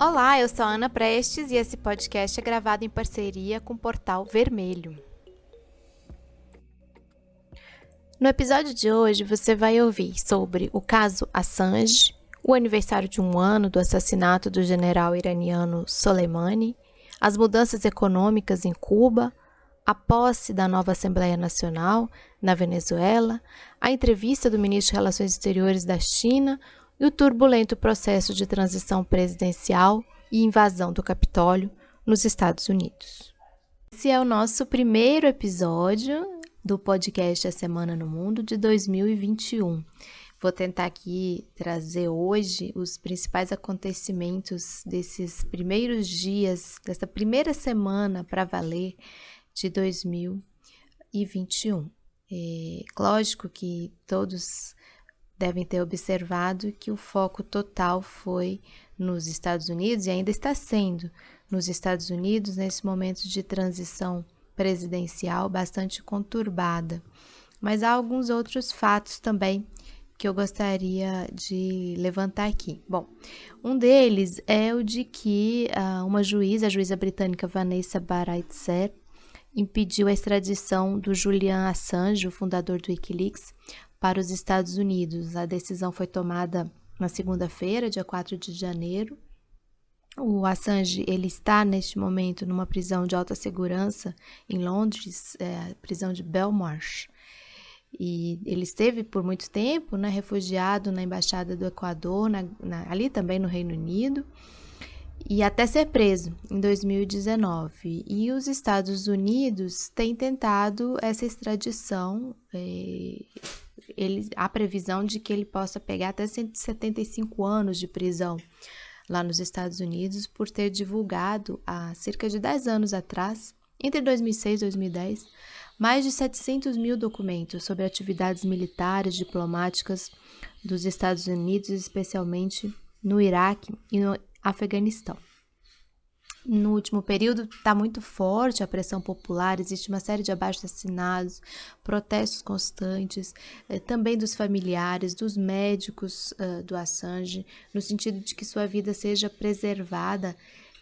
Olá, eu sou a Ana Prestes e esse podcast é gravado em parceria com o Portal Vermelho. No episódio de hoje você vai ouvir sobre o caso Assange, o aniversário de um ano do assassinato do general iraniano Soleimani, as mudanças econômicas em Cuba, a posse da nova Assembleia Nacional na Venezuela, a entrevista do ministro de Relações Exteriores da China e o turbulento processo de transição presidencial e invasão do Capitólio nos Estados Unidos. Esse é o nosso primeiro episódio do podcast A Semana no Mundo de 2021. Vou tentar aqui trazer hoje os principais acontecimentos desses primeiros dias, dessa primeira semana para valer de 2021. É, lógico que todos devem ter observado que o foco total foi nos Estados Unidos e ainda está sendo nos Estados Unidos nesse momento de transição presidencial bastante conturbada. Mas há alguns outros fatos também que eu gostaria de levantar aqui. Bom, um deles é o de que uh, uma juíza, a juíza britânica Vanessa Baraitser, impediu a extradição do Julian Assange, o fundador do Wikileaks, para os Estados Unidos. A decisão foi tomada na segunda-feira, dia 4 de janeiro. O Assange ele está neste momento numa prisão de alta segurança em Londres, é, prisão de Belmarsh. E ele esteve por muito tempo, né, refugiado na embaixada do Equador, na, na, ali também no Reino Unido, e até ser preso em 2019. E os Estados Unidos têm tentado essa extradição. Eh, ele, há previsão de que ele possa pegar até 175 anos de prisão lá nos Estados Unidos por ter divulgado há cerca de 10 anos atrás, entre 2006 e 2010, mais de 700 mil documentos sobre atividades militares diplomáticas dos Estados Unidos, especialmente no Iraque e no Afeganistão no último período está muito forte a pressão popular, existe uma série de abaixo-assinados, protestos constantes, eh, também dos familiares, dos médicos uh, do Assange, no sentido de que sua vida seja preservada.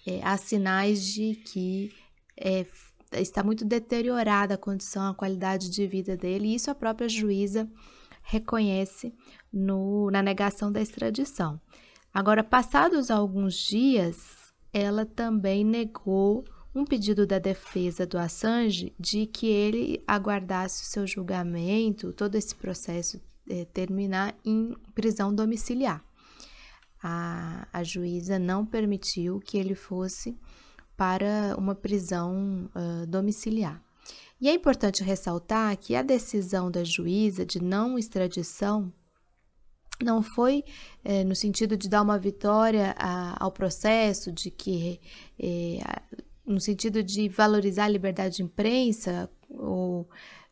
Eh, há sinais de que eh, está muito deteriorada a condição, a qualidade de vida dele, e isso a própria juíza reconhece no, na negação da extradição. Agora, passados alguns dias, ela também negou um pedido da defesa do Assange de que ele aguardasse o seu julgamento, todo esse processo é, terminar em prisão domiciliar. A, a juíza não permitiu que ele fosse para uma prisão uh, domiciliar. E é importante ressaltar que a decisão da juíza de não extradição não foi é, no sentido de dar uma vitória a, ao processo, de que é, no sentido de valorizar a liberdade de imprensa ou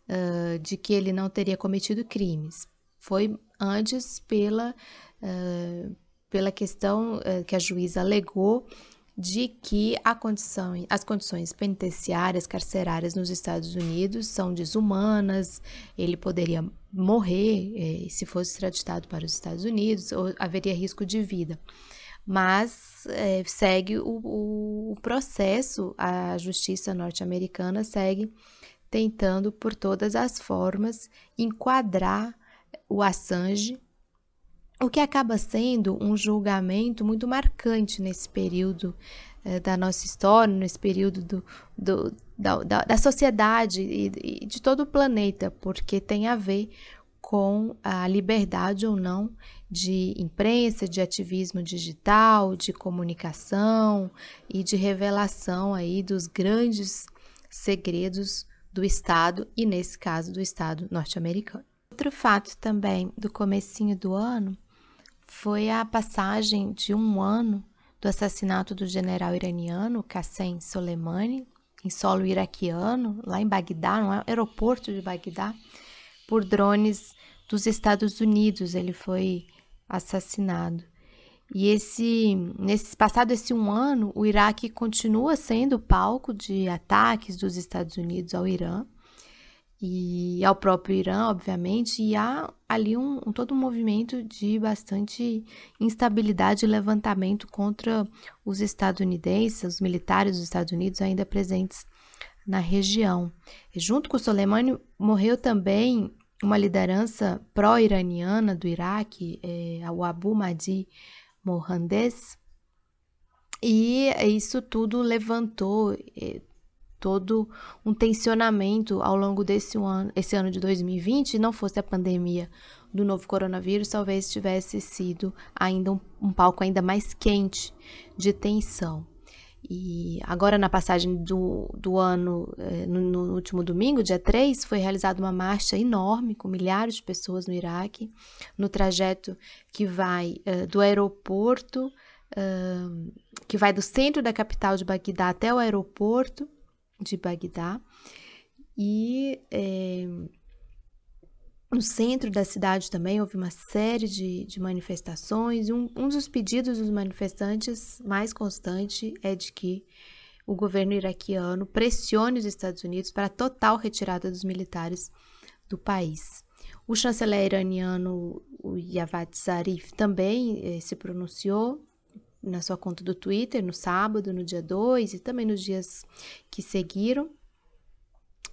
uh, de que ele não teria cometido crimes. Foi antes pela, uh, pela questão uh, que a juíza alegou de que condição, as condições penitenciárias, carcerárias nos Estados Unidos são desumanas, ele poderia morrer eh, se fosse extraditado para os Estados Unidos, ou haveria risco de vida. Mas eh, segue o, o processo, a justiça norte-americana segue tentando, por todas as formas, enquadrar o Assange o que acaba sendo um julgamento muito marcante nesse período eh, da nossa história, nesse período do, do, da, da, da, sociedade e, e de todo o planeta, porque tem a ver com a liberdade ou não de imprensa, de ativismo digital, de comunicação e de revelação aí dos grandes segredos do Estado e nesse caso do Estado norte-americano. Outro fato também do comecinho do ano foi a passagem de um ano do assassinato do general iraniano Qassem Soleimani em solo iraquiano, lá em Bagdá, no aeroporto de Bagdá, por drones dos Estados Unidos. Ele foi assassinado. E esse, nesse passado esse um ano, o Iraque continua sendo palco de ataques dos Estados Unidos ao Irã. E ao próprio Irã, obviamente, e há ali um, um, todo um movimento de bastante instabilidade e levantamento contra os estadunidenses, os militares dos Estados Unidos ainda presentes na região. E junto com Soleimani morreu também uma liderança pró-iraniana do Iraque, é, o Abu Mahdi Mohandes, e isso tudo levantou é, todo um tensionamento ao longo desse ano, esse ano de 2020, não fosse a pandemia do novo coronavírus, talvez tivesse sido ainda um, um palco ainda mais quente de tensão. E agora, na passagem do, do ano, eh, no, no, último domingo, dia 3, foi realizada uma marcha enorme com milhares de pessoas no Iraque, no trajeto que vai uh, do aeroporto, uh, que vai do centro da capital de Bagdá até o aeroporto de Bagdá. E. Eh, no centro da cidade também houve uma série de, de manifestações. Um, um dos pedidos dos manifestantes mais constante é de que o governo iraquiano pressione os Estados Unidos para a total retirada dos militares do país. O chanceler iraniano o Javad Zarif também eh, se pronunciou na sua conta do Twitter no sábado, no dia 2 e também nos dias que seguiram,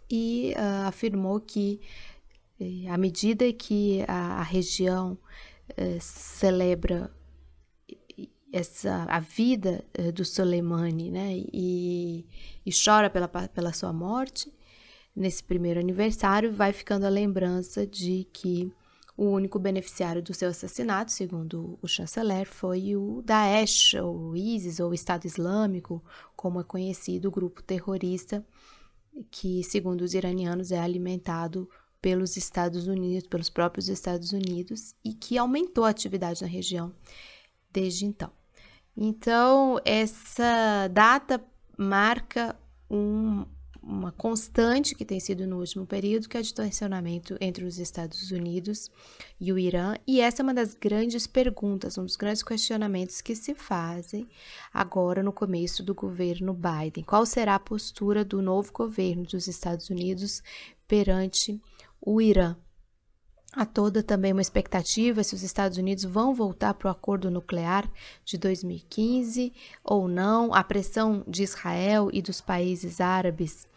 e uh, afirmou que à medida que a, a região eh, celebra essa a vida eh, do Soleimani, né, e, e chora pela, pela sua morte, nesse primeiro aniversário, vai ficando a lembrança de que o único beneficiário do seu assassinato, segundo o chanceler, foi o Daesh, ou ISIS, ou Estado Islâmico, como é conhecido, o grupo terrorista que, segundo os iranianos, é alimentado pelos Estados Unidos, pelos próprios Estados Unidos, e que aumentou a atividade na região desde então. Então, essa data marca um, uma constante que tem sido no último período, que é o tensionamento entre os Estados Unidos e o Irã. E essa é uma das grandes perguntas, um dos grandes questionamentos que se fazem agora no começo do governo Biden. Qual será a postura do novo governo dos Estados Unidos perante o Irã. Há toda também uma expectativa se os Estados Unidos vão voltar para o acordo nuclear de 2015 ou não. A pressão de Israel e dos países árabes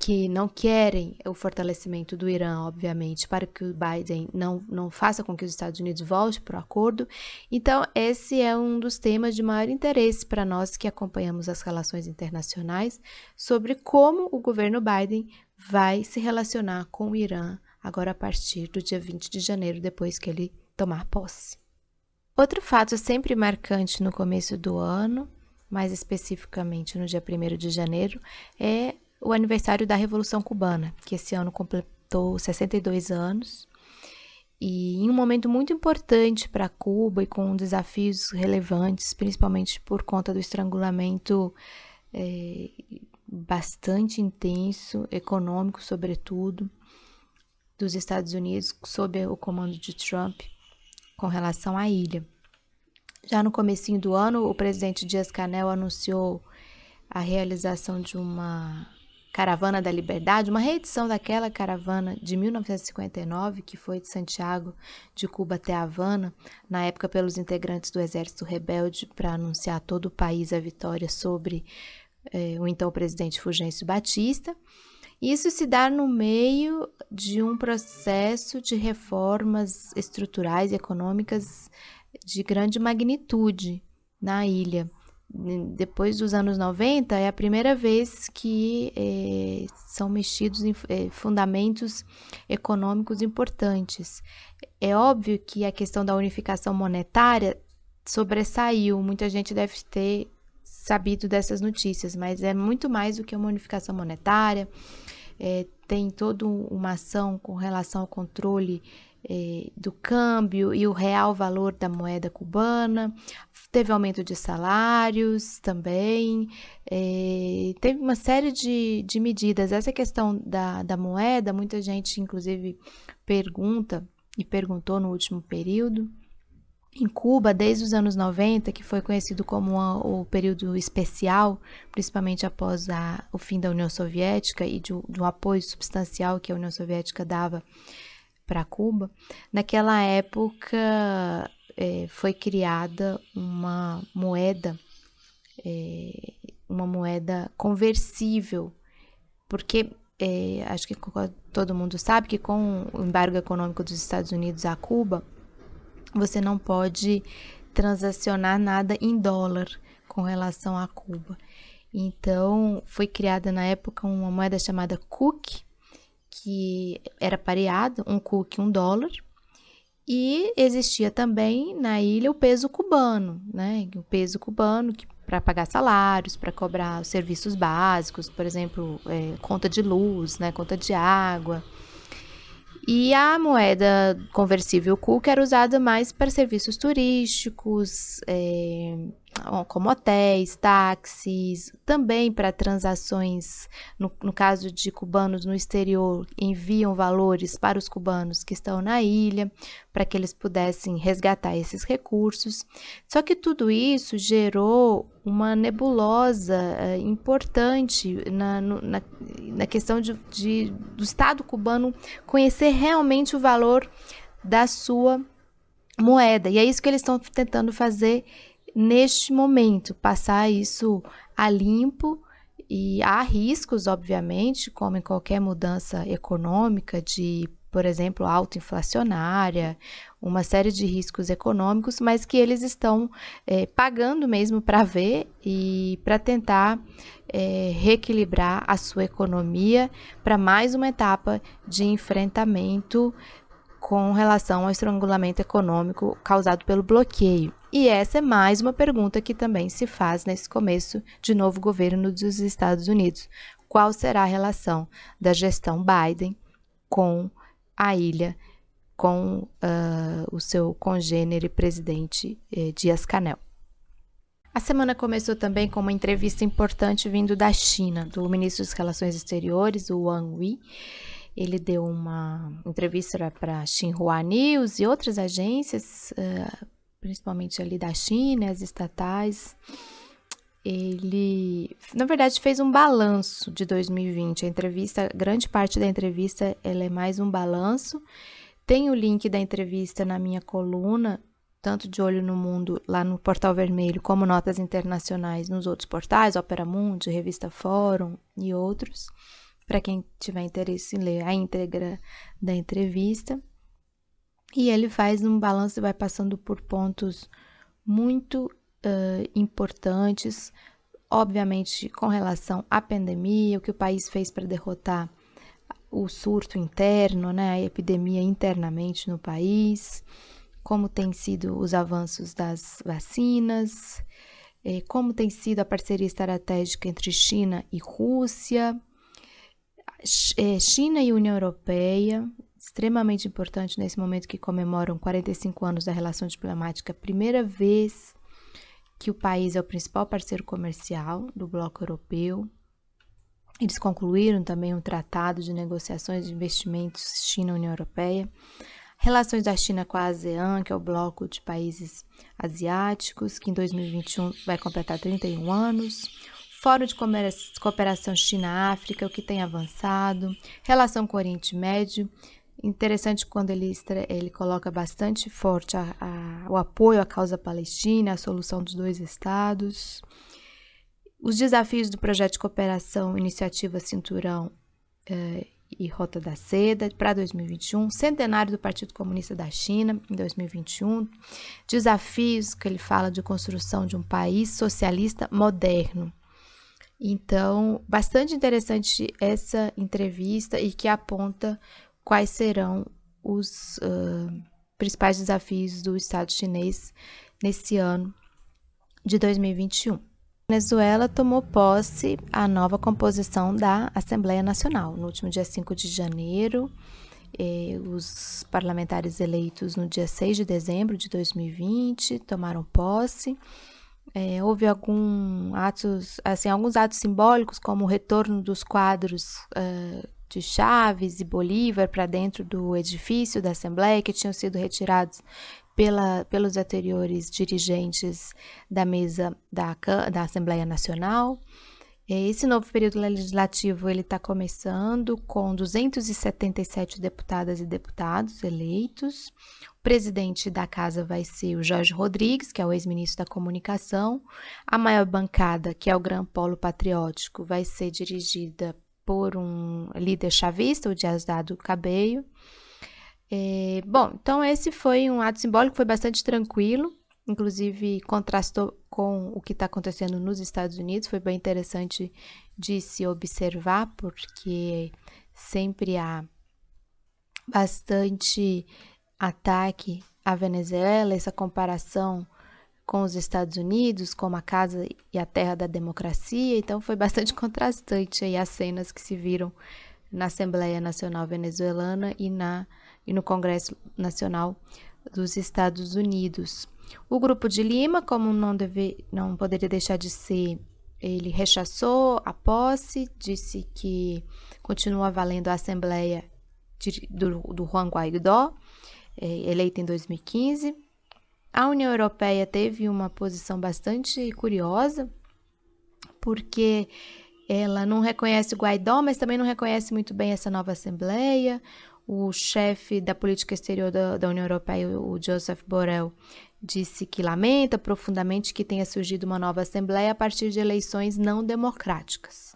que não querem o fortalecimento do Irã, obviamente, para que o Biden não, não faça com que os Estados Unidos voltem para o acordo. Então, esse é um dos temas de maior interesse para nós que acompanhamos as relações internacionais sobre como o governo Biden vai se relacionar com o Irã agora a partir do dia 20 de janeiro, depois que ele tomar posse. Outro fato sempre marcante no começo do ano, mais especificamente no dia 1 de janeiro, é o aniversário da Revolução Cubana, que esse ano completou 62 anos. E em um momento muito importante para Cuba e com desafios relevantes, principalmente por conta do estrangulamento é, bastante intenso, econômico, sobretudo, dos Estados Unidos sob o comando de Trump com relação à ilha. Já no comecinho do ano, o presidente Dias-Canel anunciou a realização de uma Caravana da Liberdade, uma reedição daquela caravana de 1959, que foi de Santiago de Cuba até Havana, na época pelos integrantes do Exército Rebelde, para anunciar a todo o país a vitória sobre é, o então presidente Fulgêncio Batista. Isso se dá no meio de um processo de reformas estruturais e econômicas de grande magnitude na ilha. Depois dos anos 90, é a primeira vez que é, são mexidos em é, fundamentos econômicos importantes. É óbvio que a questão da unificação monetária sobressaiu, muita gente deve ter sabido dessas notícias, mas é muito mais do que uma unificação monetária. É, tem toda uma ação com relação ao controle é, do câmbio e o real valor da moeda cubana. Teve aumento de salários também, é, teve uma série de, de medidas. Essa questão da, da moeda, muita gente, inclusive, pergunta e perguntou no último período em Cuba desde os anos 90, que foi conhecido como o período especial, principalmente após a, o fim da União Soviética e de, de um apoio substancial que a União Soviética dava para Cuba. Naquela época é, foi criada uma moeda, é, uma moeda conversível, porque é, acho que todo mundo sabe que com o embargo econômico dos Estados Unidos a Cuba, você não pode transacionar nada em dólar com relação a Cuba. Então, foi criada na época uma moeda chamada Cook, que era pareado, um Cook, um dólar, e existia também na ilha o peso cubano, né? O peso cubano que para pagar salários, para cobrar os serviços básicos, por exemplo, é, conta de luz, né? Conta de água. E a moeda conversível Cook era usada mais para serviços turísticos, é, como hotéis, táxis, também para transações, no, no, caso de cubanos no exterior, enviam valores para os cubanos que estão na ilha, para que eles pudessem resgatar esses recursos. Só que tudo isso gerou uma nebulosa é, importante na, na, na questão de, de, do Estado cubano conhecer realmente o valor da sua moeda. E é isso que eles estão tentando fazer neste momento, passar isso a limpo e há riscos, obviamente, como em qualquer mudança econômica, de, por exemplo, autoinflacionária, uma série de riscos econômicos, mas que eles estão é, pagando mesmo para ver e para tentar é, reequilibrar a sua economia para mais uma etapa de enfrentamento com relação ao estrangulamento econômico causado pelo bloqueio. E essa é mais uma pergunta que também se faz nesse começo de novo governo dos Estados Unidos. Qual será a relação da gestão Biden com a ilha, com uh, o seu congênere presidente eh, Dias-Canel? A semana começou também com uma entrevista importante vindo da China, do ministro das Relações Exteriores, o Wang Yi ele deu uma entrevista para Xinhua News e outras agências, uh, principalmente ali da China, as estatais. Ele, na verdade, fez um balanço de 2020. A entrevista, grande parte da entrevista, ela é mais um balanço. Tem o link da entrevista na minha coluna, tanto de Olho no Mundo, lá no Portal Vermelho, como notas internacionais nos outros portais, Opera Mundi, Revista Fórum e outros para quem tiver interesse em ler a íntegra da entrevista. E ele faz um balanço e vai passando por pontos muito uh, importantes, obviamente com relação à pandemia, o que o país fez para derrotar o surto interno, né, a epidemia internamente no país, como tem sido os avanços das vacinas, eh, como tem sido a parceria estratégica entre China e Rússia, é, China e União Europeia, extremamente importante nesse momento que comemoram 45 anos da relação diplomática, primeira vez que o país é o principal parceiro comercial do bloco europeu. Eles concluíram também um tratado de negociações de investimentos China-União Europeia. Relações da China com a ASEAN, que é o bloco de países asiáticos, que em 2021 vai completar 31 anos Fórum de Cooperação China-África, o que tem avançado, relação com o Oriente Médio. Interessante quando ele, ele coloca bastante forte a, a, o apoio à causa palestina, a solução dos dois estados. Os desafios do projeto de cooperação Iniciativa Cinturão eh, e Rota da Seda para 2021, centenário do Partido Comunista da China em 2021, desafios que ele fala de construção de um país socialista moderno. Então, bastante interessante essa entrevista e que aponta quais serão os uh, principais desafios do Estado chinês nesse ano de 2021. Venezuela tomou posse a nova composição da Assembleia Nacional. No último dia 5 de janeiro, eh, os parlamentares eleitos no dia 6 de dezembro de 2020 tomaram posse é, houve algum atos, assim, alguns atos simbólicos, como o retorno dos quadros uh, de Chaves e Bolívar para dentro do edifício da Assembleia, que tinham sido retirados pela, pelos anteriores dirigentes da mesa da, da Assembleia Nacional. Esse novo período legislativo ele está começando com 277 deputadas e deputados eleitos. O presidente da casa vai ser o Jorge Rodrigues, que é o ex-ministro da Comunicação. A maior bancada, que é o Gran Polo Patriótico, vai ser dirigida por um líder chavista, o Diasdado Cabello. É, bom, então esse foi um ato simbólico, foi bastante tranquilo inclusive contrastou com o que está acontecendo nos Estados Unidos. Foi bem interessante de se observar, porque sempre há bastante ataque à Venezuela, essa comparação com os Estados Unidos, como a casa e a terra da democracia. Então foi bastante contrastante aí as cenas que se viram na Assembleia Nacional Venezuelana e na e no Congresso Nacional dos Estados Unidos. O grupo de Lima, como não, deve, não poderia deixar de ser, ele rechaçou a posse, disse que continua valendo a Assembleia de, do, do Juan Guaidó, é, eleita em 2015. A União Europeia teve uma posição bastante curiosa, porque ela não reconhece o Guaidó, mas também não reconhece muito bem essa nova Assembleia. O chefe da política exterior da, da União Europeia, o Joseph Borrell, disse que lamenta profundamente que tenha surgido uma nova Assembleia a partir de eleições não democráticas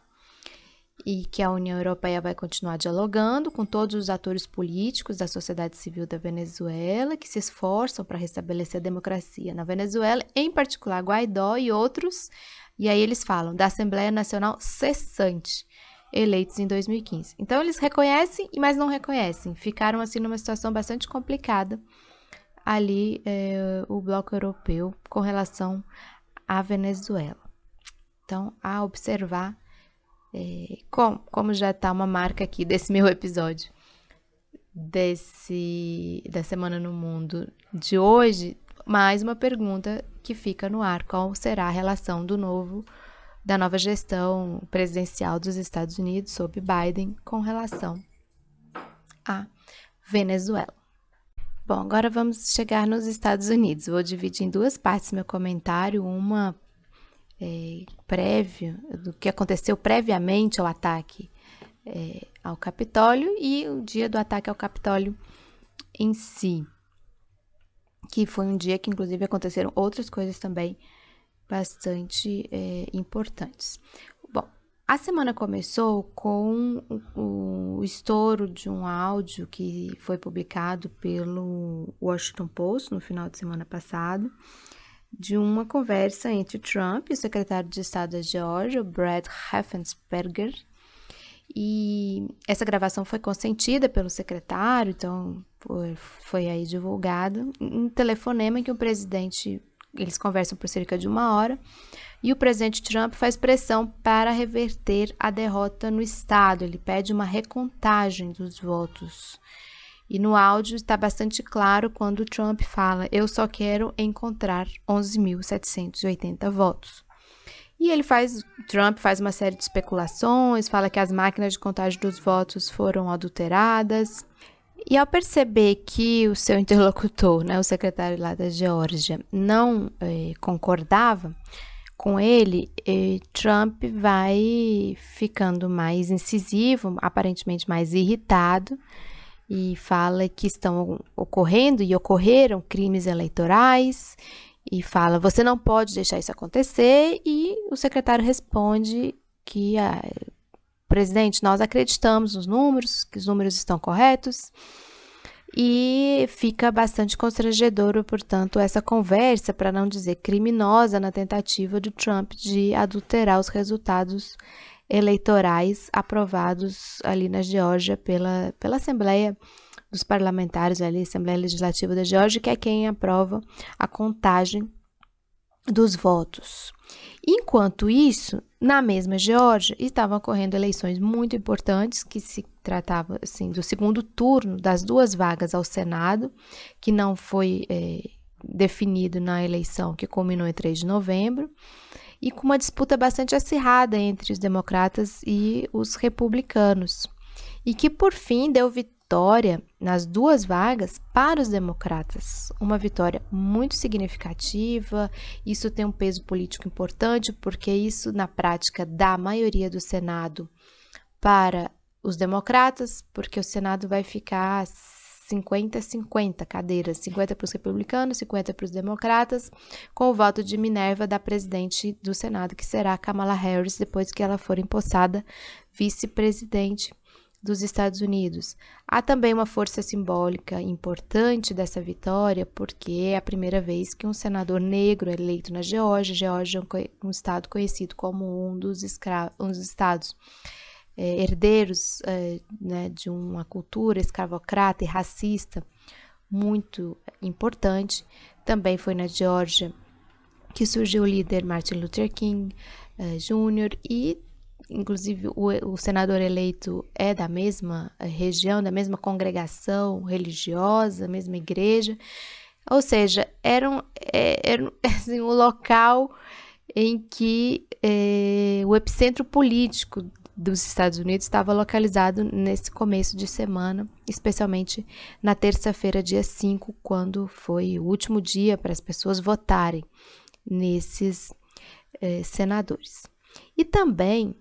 e que a União Europeia vai continuar dialogando com todos os atores políticos da sociedade civil da Venezuela que se esforçam para restabelecer a democracia na Venezuela, em particular Guaidó e outros. E aí eles falam da Assembleia Nacional cessante, eleitos em 2015. Então eles reconhecem, mas não reconhecem. Ficaram assim numa situação bastante complicada ali é, o bloco europeu com relação à Venezuela. Então, a observar é, como, como já está uma marca aqui desse meu episódio desse da Semana no Mundo de hoje, mais uma pergunta que fica no ar: qual será a relação do novo da nova gestão presidencial dos Estados Unidos sob Biden com relação à Venezuela? Bom, agora vamos chegar nos Estados Unidos. Vou dividir em duas partes meu comentário, uma é, prévia do que aconteceu previamente ao ataque é, ao Capitólio e o dia do ataque ao Capitólio em si, que foi um dia que inclusive aconteceram outras coisas também bastante é, importantes. A semana começou com o, estouro de um áudio que foi publicado pelo Washington Post no final de semana passado, de uma conversa entre Trump e o secretário de Estado da Geórgia, Brad Raffensperger. E essa gravação foi consentida pelo secretário, então foi, foi aí divulgado um telefonema em que o presidente eles conversam por cerca de uma hora e o presidente Trump faz pressão para reverter a derrota no estado. Ele pede uma recontagem dos votos. E no áudio está bastante claro quando Trump fala: Eu só quero encontrar 11.780 votos. E ele faz, Trump faz uma série de especulações, fala que as máquinas de contagem dos votos foram adulteradas. E ao perceber que o seu interlocutor, né, o secretário lá da Geórgia, não eh, concordava, com ele, Trump vai ficando mais incisivo, aparentemente mais irritado, e fala que estão ocorrendo e ocorreram crimes eleitorais, e fala: você não pode deixar isso acontecer, e o secretário responde que, ah, presidente, nós acreditamos nos números, que os números estão corretos. E fica bastante constrangedor, portanto, essa conversa, para não dizer criminosa, na tentativa do Trump de adulterar os resultados eleitorais aprovados ali na Geórgia pela, pela Assembleia dos Parlamentares, ali, Assembleia Legislativa da Geórgia, que é quem aprova a contagem dos votos. Enquanto isso, na mesma Geórgia, estavam ocorrendo eleições muito importantes, que se tratava assim, do segundo turno das duas vagas ao Senado, que não foi é, definido na eleição que culminou em 3 de novembro, e com uma disputa bastante acirrada entre os democratas e os republicanos, e que por fim deu, vitória nas duas vagas para os democratas. Uma vitória muito significativa. Isso tem um peso político importante, porque isso, na prática, dá a maioria do Senado para os democratas, porque o Senado vai ficar 50-50 cadeiras, 50 para os republicanos, 50 para os democratas, com o voto de Minerva da presidente do Senado, que será Kamala Harris, depois que ela for empossada vice-presidente dos Estados Unidos. Há também uma força simbólica importante dessa vitória, porque é a primeira vez que um senador negro é eleito na Geórgia. Geórgia é um estado conhecido como um dos, um dos estados é, herdeiros é, né, de uma cultura escravocrata e racista muito importante. Também foi na Geórgia que surgiu o líder Martin Luther King é, Jr. e inclusive o, o, senador eleito é da mesma é, região, da mesma congregação religiosa, mesma igreja, ou seja, era, um, é, era assim, local em que é, o epicentro político dos Estados Unidos estava localizado nesse começo de semana, especialmente na terça-feira, dia 5, quando foi o último dia para as pessoas votarem nesses eh, senadores. E também,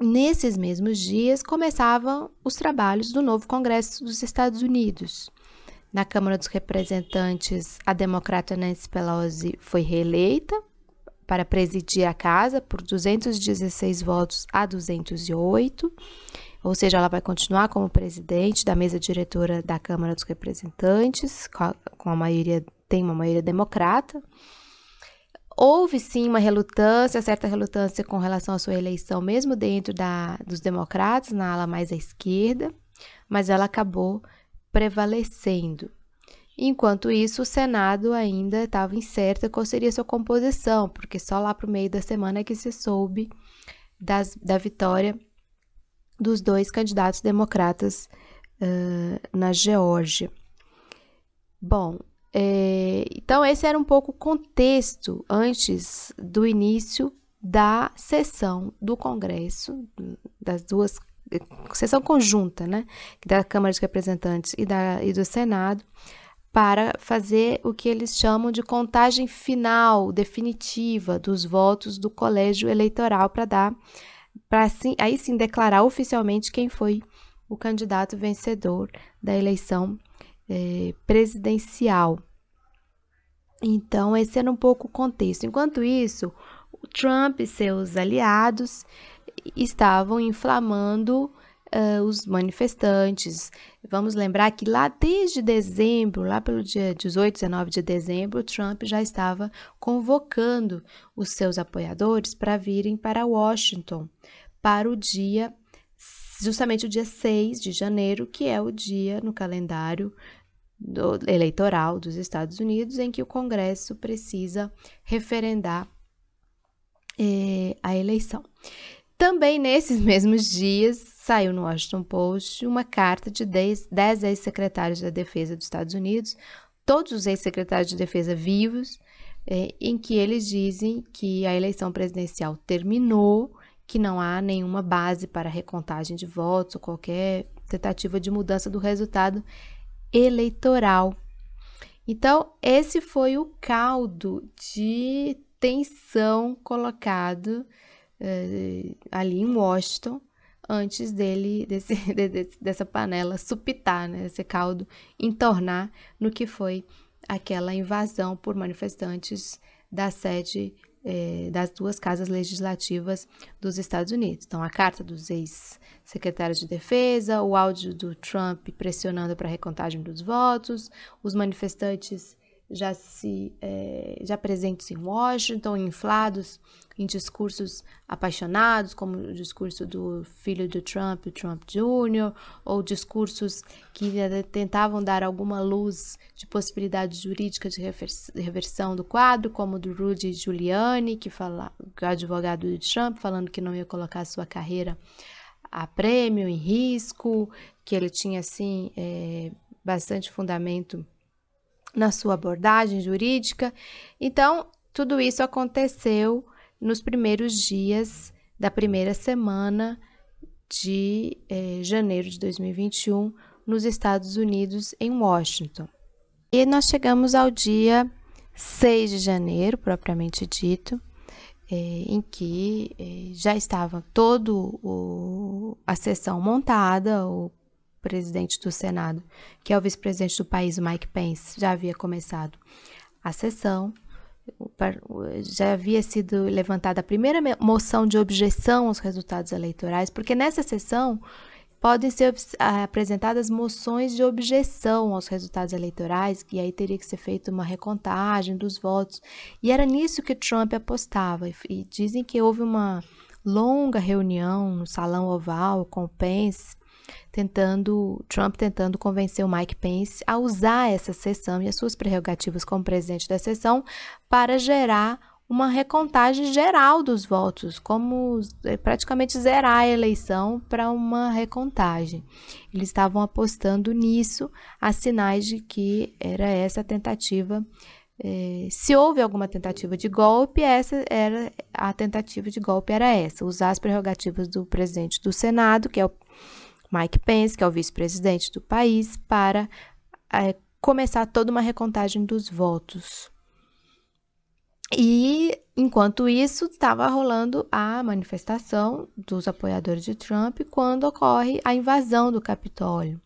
nesses mesmos dias, começavam os trabalhos do novo Congresso dos Estados Unidos. Na Câmara dos Representantes, a democrata Nancy Pelosi foi reeleita para presidir a casa por 216 votos a 208, ou seja, ela vai continuar como presidente da mesa diretora da Câmara dos Representantes, com a maioria, tem uma maioria democrata. Houve sim uma relutância, certa relutância com relação à sua eleição, mesmo dentro da, dos democratas, na ala mais à esquerda, mas ela acabou prevalecendo. Enquanto isso, o Senado ainda estava incerto qual seria sua composição, porque só lá para o meio da semana que se soube das, da vitória dos dois candidatos democratas uh, na Geórgia. Bom, é, então esse era um pouco o contexto antes do início da sessão do Congresso, das duas sessão conjunta, né, da Câmara de Representantes e, da, e do Senado, para fazer o que eles chamam de contagem final, definitiva, dos votos do colégio eleitoral para dar, para assim, aí sim declarar oficialmente quem foi o candidato vencedor da eleição eh, presidencial. Então, esse era um pouco o contexto. Enquanto isso, Trump e seus aliados estavam inflamando uh, os manifestantes. Vamos lembrar que lá desde dezembro, lá pelo dia 18, 19 de dezembro, Trump já estava convocando os seus apoiadores para virem para Washington para o dia, justamente o dia 6 de janeiro, que é o dia no calendário do, eleitoral dos Estados Unidos em que o Congresso precisa referendar eh, a eleição. Também nesses mesmos dias, saiu no Washington Post uma carta de 10, 10 ex-secretários da Defesa dos Estados Unidos, todos os ex-secretários de Defesa vivos, é, em que eles dizem que a eleição presidencial terminou, que não há nenhuma base para recontagem de votos ou qualquer tentativa de mudança do resultado eleitoral. Então, esse foi o caldo de tensão colocado uh, ali em Washington antes dele, desse, de, dessa panela supitar, né, esse caldo entornar no que foi aquela invasão por manifestantes da sede eh, das duas casas legislativas dos Estados Unidos. Então, a carta dos ex-secretários de defesa, o áudio do Trump pressionando para a recontagem dos votos, os manifestantes já se é, já presentes em Washington, inflados em discursos apaixonados, como o discurso do filho do Trump, Trump Jr., ou discursos que tentavam dar alguma luz de possibilidade jurídica de reversão do quadro, como o do Rudy Giuliani, que fala, advogado do Trump, falando que não ia colocar sua carreira a prêmio, em risco, que ele tinha, assim, é, bastante fundamento na sua abordagem jurídica. Então, tudo isso aconteceu nos primeiros dias da primeira semana de eh, janeiro de 2021, nos Estados Unidos, em Washington. E nós chegamos ao dia 6 de janeiro, propriamente dito, é, em que é, já estava toda a sessão montada, o presidente do Senado, que é o vice-presidente do país, Mike Pence, já havia começado a sessão, já havia sido levantada a primeira moção de objeção aos resultados eleitorais, porque nessa sessão podem ser apresentadas moções de objeção aos resultados eleitorais, e aí teria que ser feita uma recontagem dos votos. E era nisso que Trump apostava. E dizem que houve uma longa reunião no Salão Oval com Pence, tentando Trump tentando convencer o Mike Pence a usar essa sessão e as suas prerrogativas como presidente da sessão para gerar uma recontagem geral dos votos, como é, praticamente zerar a eleição para uma recontagem. Eles estavam apostando nisso, a sinais de que era essa a tentativa. É, se houve alguma tentativa de golpe, essa era a tentativa de golpe era essa, usar as prerrogativas do presidente do Senado, que é o Mike Pence, que é o vice-presidente do país, para é, começar toda uma recontagem dos votos. E enquanto isso, estava rolando a manifestação dos apoiadores de Trump quando ocorre a invasão do Capitólio,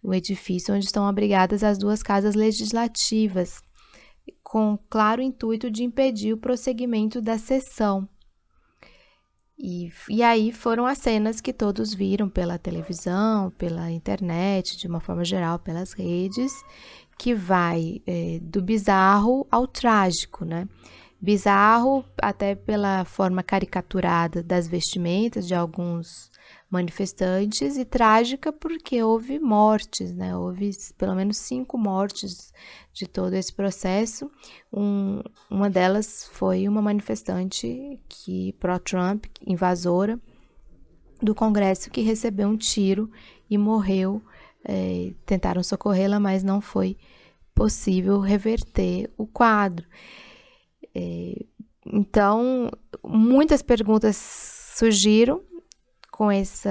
o edifício onde estão abrigadas as duas casas legislativas, com claro intuito de impedir o prosseguimento da sessão. E, e aí foram as cenas que todos viram pela televisão, pela internet, de uma forma geral, pelas redes, que vai é, do bizarro ao trágico, né? Bizarro até pela forma caricaturada das vestimentas de alguns manifestantes e trágica porque houve mortes, né? Houve pelo menos cinco mortes de todo esse processo. Um, uma delas foi uma manifestante que pró-Trump, invasora do Congresso, que recebeu um tiro e morreu. É, tentaram socorrê-la, mas não foi possível reverter o quadro. É, então, muitas perguntas surgiram com essa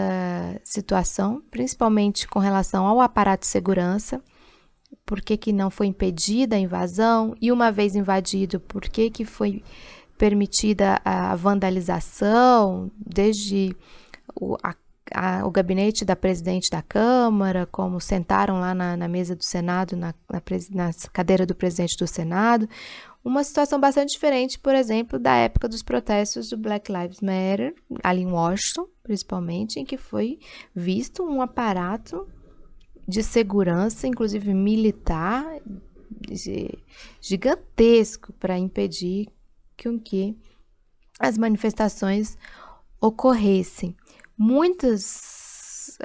situação, principalmente com relação ao aparato de segurança. Por que, que não foi impedida a invasão? E uma vez invadido, por que, que foi permitida a vandalização, desde o, a a, o gabinete da presidente da Câmara, como sentaram lá na, na mesa do Senado, na, na, na, cadeira do presidente do Senado. Uma situação bastante diferente, por exemplo, da época dos protestos do Black Lives Matter, ali em Washington, principalmente, em que foi visto um aparato de segurança, inclusive militar, gigantesco para impedir que, que as manifestações ocorressem. Muitos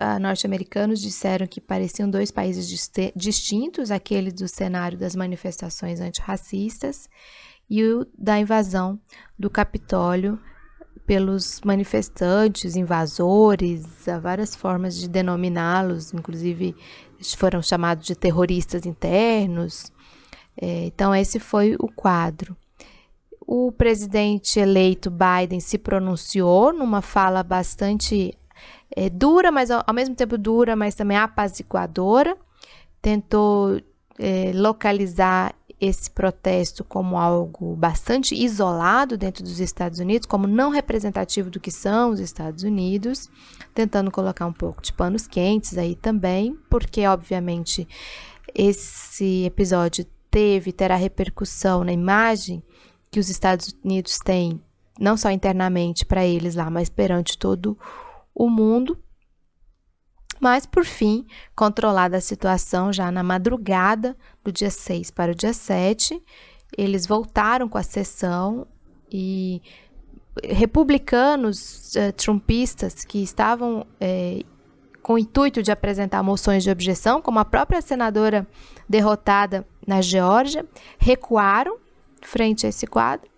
uh, norte-americanos disseram que pareciam dois países distintos, aquele do cenário das manifestações antirracistas e o da invasão do Capitólio pelos manifestantes, invasores, há várias formas de denominá-los, inclusive foram chamados de terroristas internos. É, então, esse foi o quadro. O presidente eleito Biden se pronunciou numa fala bastante é, dura, mas ao, ao, mesmo tempo dura, mas também apaziguadora. Tentou é, localizar esse protesto como algo bastante isolado dentro dos Estados Unidos, como não representativo do que são os Estados Unidos, tentando colocar um pouco de panos quentes aí também, porque obviamente esse episódio teve terá repercussão na imagem que os Estados Unidos têm, não só internamente para eles lá, mas perante todo o mundo. Mas, por fim, controlada a situação já na madrugada do dia 6 para o dia 7, eles voltaram com a sessão e republicanos uh, trumpistas que estavam eh, com o intuito de apresentar moções de objeção, como a própria senadora derrotada na Geórgia, recuaram frente a esse quadro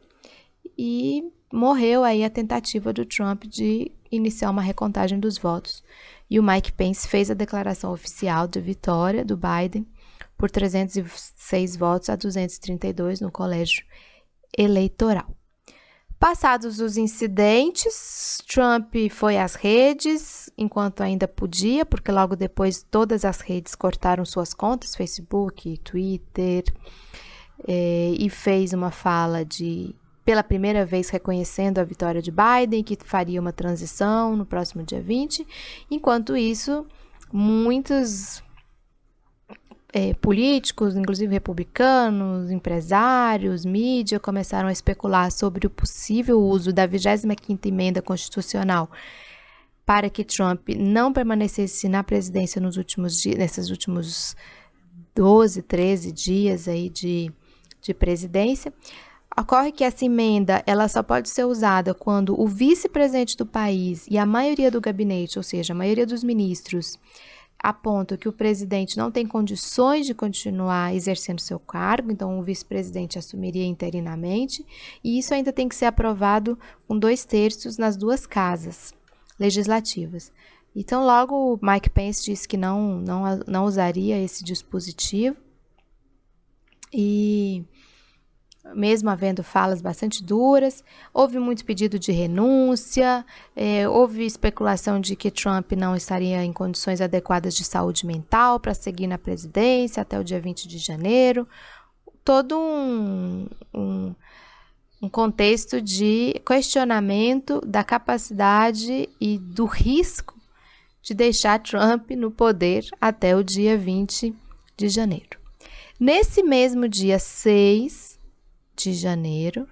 e morreu aí a tentativa do Trump de iniciar uma recontagem dos votos. E o Mike Pence fez a declaração oficial de vitória do Biden por 306 votos a 232 no colégio eleitoral. Passados os incidentes, Trump foi às redes enquanto ainda podia, porque logo depois todas as redes cortaram suas contas, Facebook, Twitter, eh, e fez uma fala de, pela primeira vez, reconhecendo a vitória de Biden, que faria uma transição no próximo dia 20. Enquanto isso, muitos é, políticos, inclusive republicanos, empresários, mídia, começaram a especular sobre o possível uso da 25ª emenda constitucional para que Trump não permanecesse na presidência nos últimos dias, nesses últimos 12, 13 dias aí de, de presidência. Ocorre que essa emenda ela só pode ser usada quando o vice-presidente do país e a maioria do gabinete, ou seja, a maioria dos ministros, aponta que o presidente não tem condições de continuar exercendo seu cargo, então o vice-presidente assumiria interinamente, e isso ainda tem que ser aprovado com dois terços nas duas casas legislativas. Então, logo Mike Pence disse que não, não, não usaria esse dispositivo. E mesmo havendo falas bastante duras, houve muito pedido de renúncia, é, houve especulação de que Trump não estaria em condições adequadas de saúde mental para seguir na presidência até o dia 20 de janeiro. Todo um, um, um contexto de questionamento da capacidade e do risco de deixar Trump no poder até o dia 20 de janeiro. Nesse mesmo dia 6, de janeiro,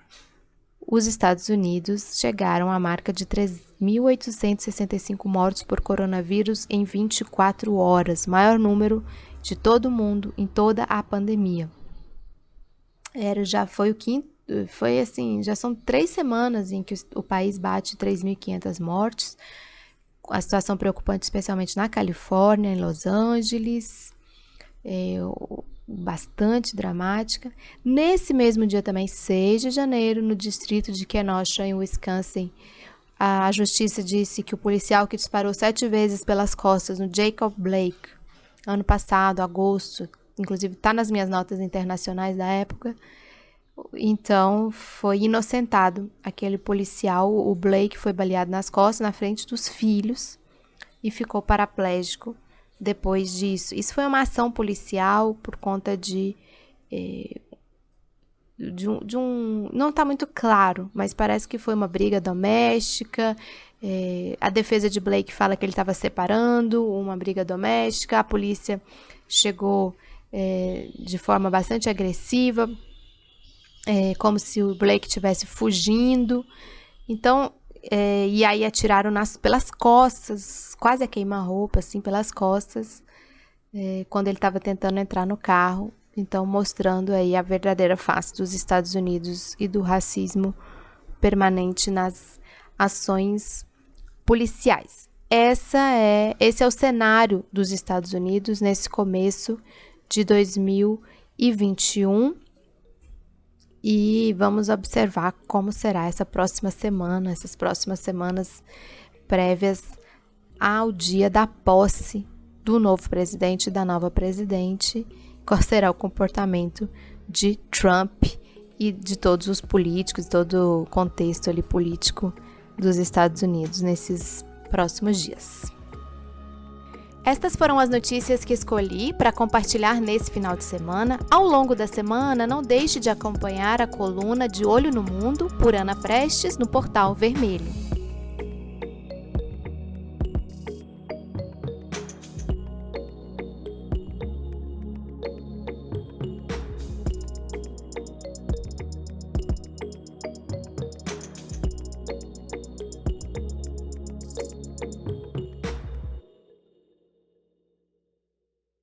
os Estados Unidos chegaram à marca de 3.865 mortos por coronavírus em 24 horas, maior número de todo o mundo em toda a pandemia. Era já foi o quinto, foi assim, já são três semanas em que o, país bate 3.500 mortes. A situação preocupante, especialmente na Califórnia, em Los Angeles. É, bastante dramática. Nesse mesmo dia também, 6 de janeiro, no distrito de Kenosha, em Wisconsin, a justiça disse que o policial que disparou sete vezes pelas costas no Jacob Blake, ano passado, agosto, inclusive está nas minhas notas internacionais da época, então foi inocentado. Aquele policial, o Blake, foi baleado nas costas, na frente dos filhos, e ficou paraplégico depois disso. Isso foi uma ação policial por conta de. Eh, de, um, de um. Não está muito claro, mas parece que foi uma briga doméstica. Eh, a defesa de Blake fala que ele estava separando uma briga doméstica. A polícia chegou eh, de forma bastante agressiva, como se o Blake estivesse fugindo. Então, é, e aí atiraram nas, pelas costas, quase a queima-roupa, assim, pelas costas, é, quando ele estava tentando entrar no carro. Então, mostrando aí a verdadeira face dos Estados Unidos e do racismo permanente nas ações policiais. Essa é, esse é o cenário dos Estados Unidos nesse começo de 2021 e vamos observar como será essa próxima semana, essas próximas semanas prévias ao dia da posse do novo presidente e da nova presidente, qual será o comportamento de Trump e de todos os políticos, todo o contexto ali político dos Estados Unidos nesses próximos dias. Estas foram as notícias que escolhi para compartilhar nesse final de semana. Ao longo da semana, não deixe de acompanhar a coluna De Olho no Mundo por Ana Prestes no Portal Vermelho.